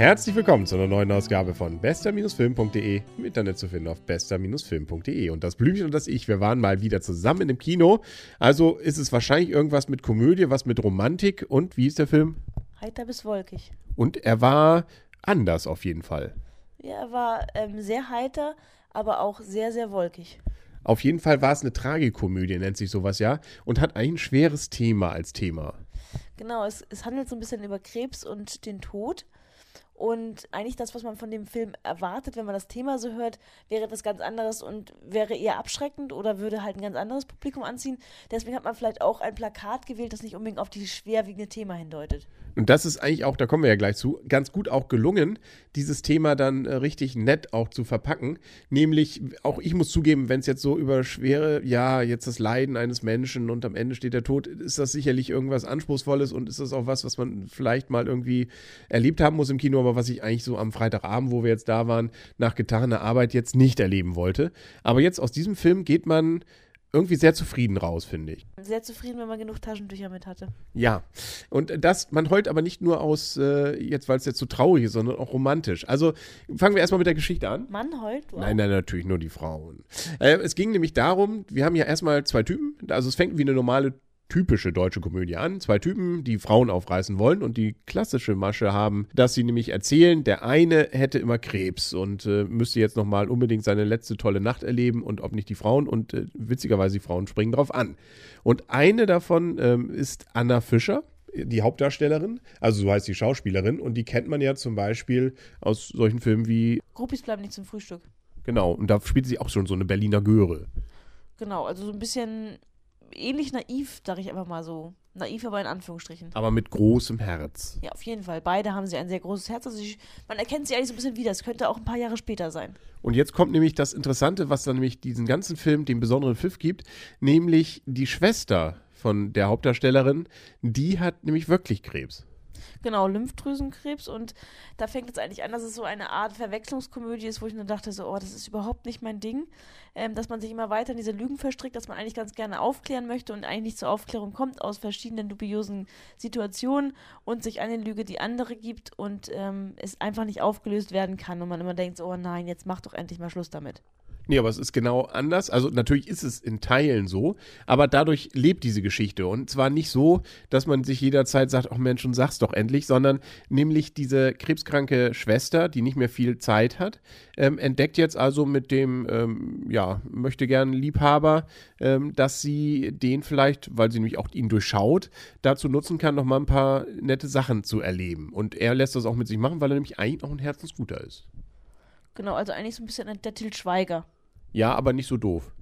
Herzlich willkommen zu einer neuen Ausgabe von bester-film.de, im Internet zu finden auf bester-film.de. Und das Blümchen und das Ich, wir waren mal wieder zusammen in dem Kino. Also ist es wahrscheinlich irgendwas mit Komödie, was mit Romantik und wie ist der Film? Heiter bis wolkig. Und er war anders auf jeden Fall. Ja, er war ähm, sehr heiter, aber auch sehr, sehr wolkig. Auf jeden Fall war es eine Tragikomödie, nennt sich sowas ja, und hat ein schweres Thema als Thema. Genau, es, es handelt so ein bisschen über Krebs und den Tod. Und eigentlich das, was man von dem Film erwartet, wenn man das Thema so hört, wäre etwas ganz anderes und wäre eher abschreckend oder würde halt ein ganz anderes Publikum anziehen. Deswegen hat man vielleicht auch ein Plakat gewählt, das nicht unbedingt auf dieses schwerwiegende Thema hindeutet. Und das ist eigentlich auch, da kommen wir ja gleich zu, ganz gut auch gelungen, dieses Thema dann äh, richtig nett auch zu verpacken. Nämlich, auch ich muss zugeben, wenn es jetzt so über schwere, ja, jetzt das Leiden eines Menschen und am Ende steht der Tod, ist das sicherlich irgendwas Anspruchsvolles und ist das auch was, was man vielleicht mal irgendwie erlebt haben muss im Kino, aber was ich eigentlich so am Freitagabend, wo wir jetzt da waren, nach getaner Arbeit jetzt nicht erleben wollte. Aber jetzt aus diesem Film geht man irgendwie sehr zufrieden raus, finde ich. Sehr zufrieden, wenn man genug Taschentücher mit hatte. Ja, und das, man heult aber nicht nur aus, äh, jetzt weil es jetzt so traurig ist, sondern auch romantisch. Also fangen wir erstmal mit der Geschichte an. Mann heult? Wow. Nein, nein, natürlich nur die Frauen. Äh, es ging nämlich darum, wir haben ja erstmal zwei Typen, also es fängt wie eine normale typische deutsche Komödie an. Zwei Typen, die Frauen aufreißen wollen und die klassische Masche haben, dass sie nämlich erzählen, der eine hätte immer Krebs und äh, müsste jetzt nochmal unbedingt seine letzte tolle Nacht erleben und ob nicht die Frauen und äh, witzigerweise die Frauen springen drauf an. Und eine davon ähm, ist Anna Fischer die Hauptdarstellerin, also so heißt die Schauspielerin, und die kennt man ja zum Beispiel aus solchen Filmen wie. Groupies bleiben nicht zum Frühstück. Genau, und da spielt sie auch schon so eine Berliner Göre. Genau, also so ein bisschen ähnlich naiv, sage ich einfach mal so. Naiv, aber in Anführungsstrichen. Aber mit großem Herz. Ja, auf jeden Fall. Beide haben sie ein sehr großes Herz. Also ich, man erkennt sie eigentlich so ein bisschen wieder. Es könnte auch ein paar Jahre später sein. Und jetzt kommt nämlich das Interessante, was dann nämlich diesen ganzen Film den besonderen Pfiff gibt, nämlich die Schwester von der Hauptdarstellerin, die hat nämlich wirklich Krebs. Genau, Lymphdrüsenkrebs. Und da fängt es eigentlich an, dass es so eine Art Verwechslungskomödie ist, wo ich nur dachte, so, oh, das ist überhaupt nicht mein Ding. Ähm, dass man sich immer weiter in diese Lügen verstrickt, dass man eigentlich ganz gerne aufklären möchte und eigentlich nicht zur Aufklärung kommt aus verschiedenen dubiosen Situationen und sich eine Lüge die andere gibt und ähm, es einfach nicht aufgelöst werden kann und man immer denkt, so, oh nein, jetzt mach doch endlich mal Schluss damit. Nee, aber es ist genau anders. Also natürlich ist es in Teilen so, aber dadurch lebt diese Geschichte. Und zwar nicht so, dass man sich jederzeit sagt, ach Mensch, und sag's doch endlich, sondern nämlich diese krebskranke Schwester, die nicht mehr viel Zeit hat, ähm, entdeckt jetzt also mit dem, ähm, ja, möchte gern Liebhaber, ähm, dass sie den vielleicht, weil sie nämlich auch ihn durchschaut, dazu nutzen kann, noch mal ein paar nette Sachen zu erleben. Und er lässt das auch mit sich machen, weil er nämlich eigentlich auch ein Herzensguter ist. Genau, also eigentlich so ein bisschen der Til Schweiger. Ja, aber nicht so doof.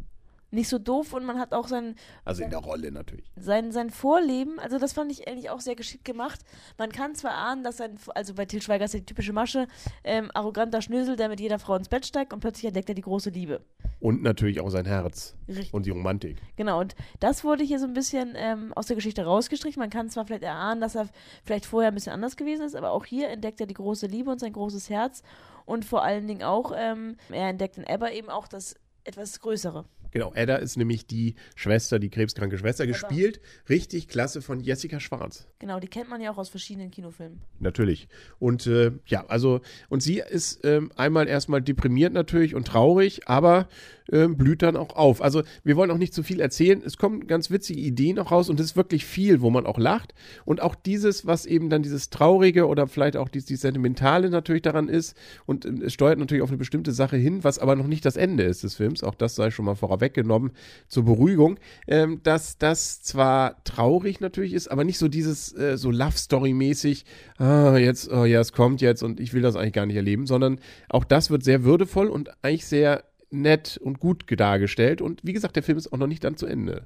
Nicht so doof und man hat auch sein. Also in der Rolle natürlich. Sein, sein Vorleben, also das fand ich eigentlich auch sehr geschickt gemacht. Man kann zwar ahnen, dass sein, also bei Til Schweiger ist ja die typische Masche, ähm, arroganter Schnösel, der mit jeder Frau ins Bett steigt und plötzlich entdeckt er die große Liebe. Und natürlich auch sein Herz. Richtig. Und die Romantik. Genau, und das wurde hier so ein bisschen ähm, aus der Geschichte rausgestrichen. Man kann zwar vielleicht erahnen, dass er vielleicht vorher ein bisschen anders gewesen ist, aber auch hier entdeckt er die große Liebe und sein großes Herz. Und vor allen Dingen auch, ähm, er entdeckt in Ebba eben auch das etwas Größere. Genau, Edda ist nämlich die Schwester, die krebskranke Schwester, Edda. gespielt. Richtig klasse von Jessica Schwarz. Genau, die kennt man ja auch aus verschiedenen Kinofilmen. Natürlich. Und äh, ja, also, und sie ist ähm, einmal erstmal deprimiert natürlich und traurig, aber äh, blüht dann auch auf. Also, wir wollen auch nicht zu viel erzählen. Es kommen ganz witzige Ideen auch raus und es ist wirklich viel, wo man auch lacht. Und auch dieses, was eben dann dieses Traurige oder vielleicht auch dieses, dieses Sentimentale natürlich daran ist. Und äh, es steuert natürlich auf eine bestimmte Sache hin, was aber noch nicht das Ende ist des Films. Auch das sei schon mal vorweggenommen zur Beruhigung. Ähm, dass das zwar traurig natürlich ist, aber nicht so dieses äh, so Love-Story-mäßig, ah, jetzt, oh ja, es kommt jetzt und ich will das eigentlich gar nicht erleben, sondern auch das wird sehr würdevoll und eigentlich sehr nett und gut dargestellt. Und wie gesagt, der Film ist auch noch nicht dann zu Ende.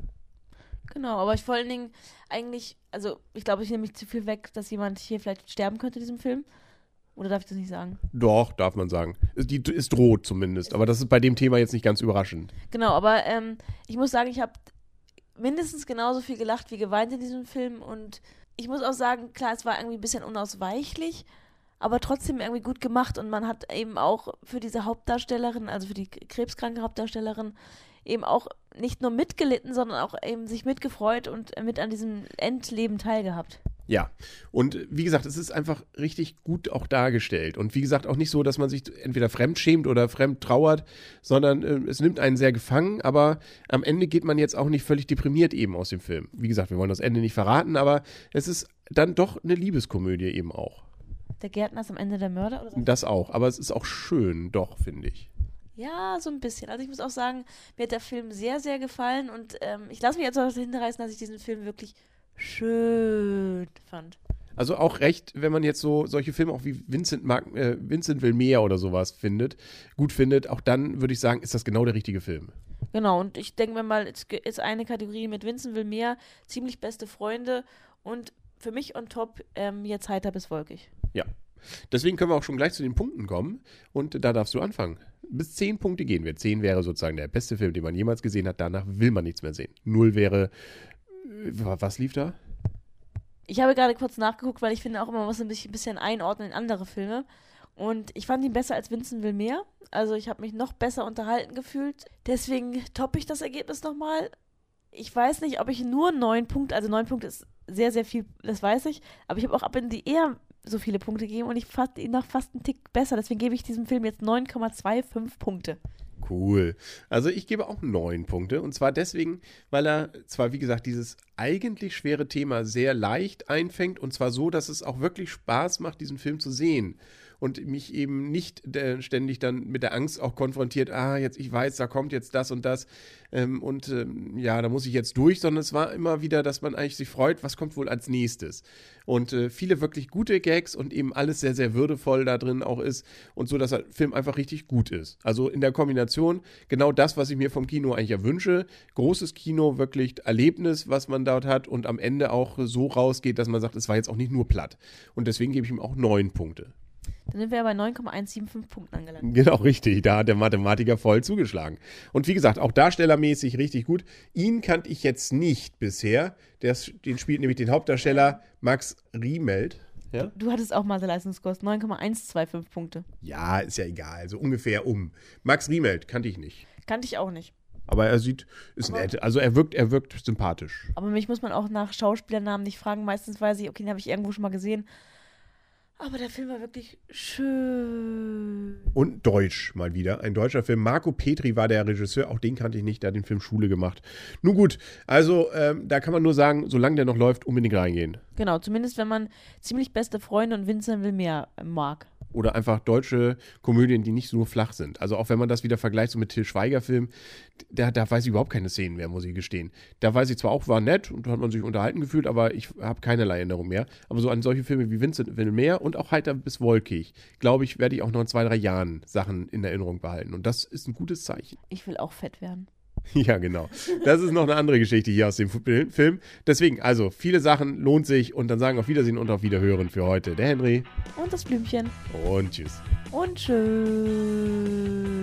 Genau, aber ich vor allen Dingen eigentlich, also ich glaube, ich nehme mich zu viel weg, dass jemand hier vielleicht sterben könnte in diesem Film. Oder darf ich das nicht sagen? Doch, darf man sagen. Die ist droht zumindest, aber das ist bei dem Thema jetzt nicht ganz überraschend. Genau, aber ähm, ich muss sagen, ich habe mindestens genauso viel gelacht wie geweint in diesem Film und ich muss auch sagen, klar, es war irgendwie ein bisschen unausweichlich, aber trotzdem irgendwie gut gemacht und man hat eben auch für diese Hauptdarstellerin, also für die krebskranke Hauptdarstellerin, eben auch nicht nur mitgelitten, sondern auch eben sich mitgefreut und mit an diesem Endleben teilgehabt. Ja, und wie gesagt, es ist einfach richtig gut auch dargestellt. Und wie gesagt, auch nicht so, dass man sich entweder fremd schämt oder fremd trauert, sondern äh, es nimmt einen sehr gefangen, aber am Ende geht man jetzt auch nicht völlig deprimiert eben aus dem Film. Wie gesagt, wir wollen das Ende nicht verraten, aber es ist dann doch eine Liebeskomödie eben auch. Der Gärtner ist am Ende der Mörder? Oder so? Das auch, aber es ist auch schön, doch, finde ich. Ja, so ein bisschen. Also ich muss auch sagen, mir hat der Film sehr, sehr gefallen und ähm, ich lasse mich jetzt auch hinreißen, dass ich diesen Film wirklich schön fand. Also auch recht, wenn man jetzt so solche Filme auch wie Vincent, Mark, äh, Vincent will mehr oder sowas findet, gut findet, auch dann würde ich sagen, ist das genau der richtige Film. Genau, und ich denke mir mal, es ist eine Kategorie mit Vincent will mehr, ziemlich beste Freunde und für mich on top ähm, jetzt heiter bis wolkig. Ja. Deswegen können wir auch schon gleich zu den Punkten kommen und da darfst du anfangen. Bis zehn Punkte gehen wir. Zehn wäre sozusagen der beste Film, den man jemals gesehen hat. Danach will man nichts mehr sehen. Null wäre. Was lief da? Ich habe gerade kurz nachgeguckt, weil ich finde auch immer, man muss ein bisschen, ein bisschen einordnen in andere Filme. Und ich fand ihn besser als Vincent will mehr. Also ich habe mich noch besser unterhalten gefühlt. Deswegen toppe ich das Ergebnis nochmal. Ich weiß nicht, ob ich nur neun Punkte, also neun Punkte ist sehr, sehr viel, das weiß ich. Aber ich habe auch ab in die eher so viele Punkte gegeben und ich fand ihn noch fast einen Tick besser. Deswegen gebe ich diesem Film jetzt 9,25 Punkte. Cool. Also ich gebe auch neun Punkte. Und zwar deswegen, weil er zwar, wie gesagt, dieses eigentlich schwere Thema sehr leicht einfängt. Und zwar so, dass es auch wirklich Spaß macht, diesen Film zu sehen. Und mich eben nicht äh, ständig dann mit der Angst auch konfrontiert, ah, jetzt, ich weiß, da kommt jetzt das und das. Ähm, und ähm, ja, da muss ich jetzt durch, sondern es war immer wieder, dass man eigentlich sich freut, was kommt wohl als nächstes. Und äh, viele wirklich gute Gags und eben alles sehr, sehr würdevoll da drin auch ist. Und so, dass der Film einfach richtig gut ist. Also in der Kombination genau das, was ich mir vom Kino eigentlich ja wünsche. Großes Kino, wirklich Erlebnis, was man dort hat und am Ende auch so rausgeht, dass man sagt, es war jetzt auch nicht nur platt. Und deswegen gebe ich ihm auch neun Punkte. Dann sind wir bei 9,175 Punkten angelangt. Genau, richtig. Da hat der Mathematiker voll zugeschlagen. Und wie gesagt, auch darstellermäßig richtig gut. Ihn kannte ich jetzt nicht bisher. Der, den spielt nämlich den Hauptdarsteller Max Riemelt. Ja? Du hattest auch Mathe-Leistungskurs, 9,125 Punkte. ja, ist ja egal. So ungefähr um. Max Riemelt kannte ich nicht. Kannte ich auch nicht. Aber er sieht, ist Aber- nett. Also er wirkt, er wirkt sympathisch. Aber mich muss man auch nach Schauspielernamen nicht fragen. Meistens weiß ich, okay, den habe ich irgendwo schon mal gesehen. Aber der Film war wirklich schön. Und Deutsch mal wieder. Ein deutscher Film. Marco Petri war der Regisseur. Auch den kannte ich nicht. Der hat den Film Schule gemacht. Nun gut, also ähm, da kann man nur sagen, solange der noch läuft, unbedingt reingehen. Genau, zumindest wenn man ziemlich beste Freunde und Vincent will mehr mag. Oder einfach deutsche Komödien, die nicht so flach sind. Also auch wenn man das wieder vergleicht so mit Till Schweiger-Filmen, da, da weiß ich überhaupt keine Szenen mehr, muss ich gestehen. Da weiß ich zwar auch, war nett und hat man sich unterhalten gefühlt, aber ich habe keinerlei Erinnerung mehr. Aber so an solche Filme wie Vincent will mehr und auch Heiter bis Wolkig, glaube ich, werde ich auch noch in zwei, drei Jahren Sachen in Erinnerung behalten. Und das ist ein gutes Zeichen. Ich will auch fett werden. Ja, genau. Das ist noch eine andere Geschichte hier aus dem Film. Deswegen, also, viele Sachen lohnt sich und dann sagen auf Wiedersehen und auf Wiederhören für heute der Henry Und das Blümchen. und tschüss. Und tschüss.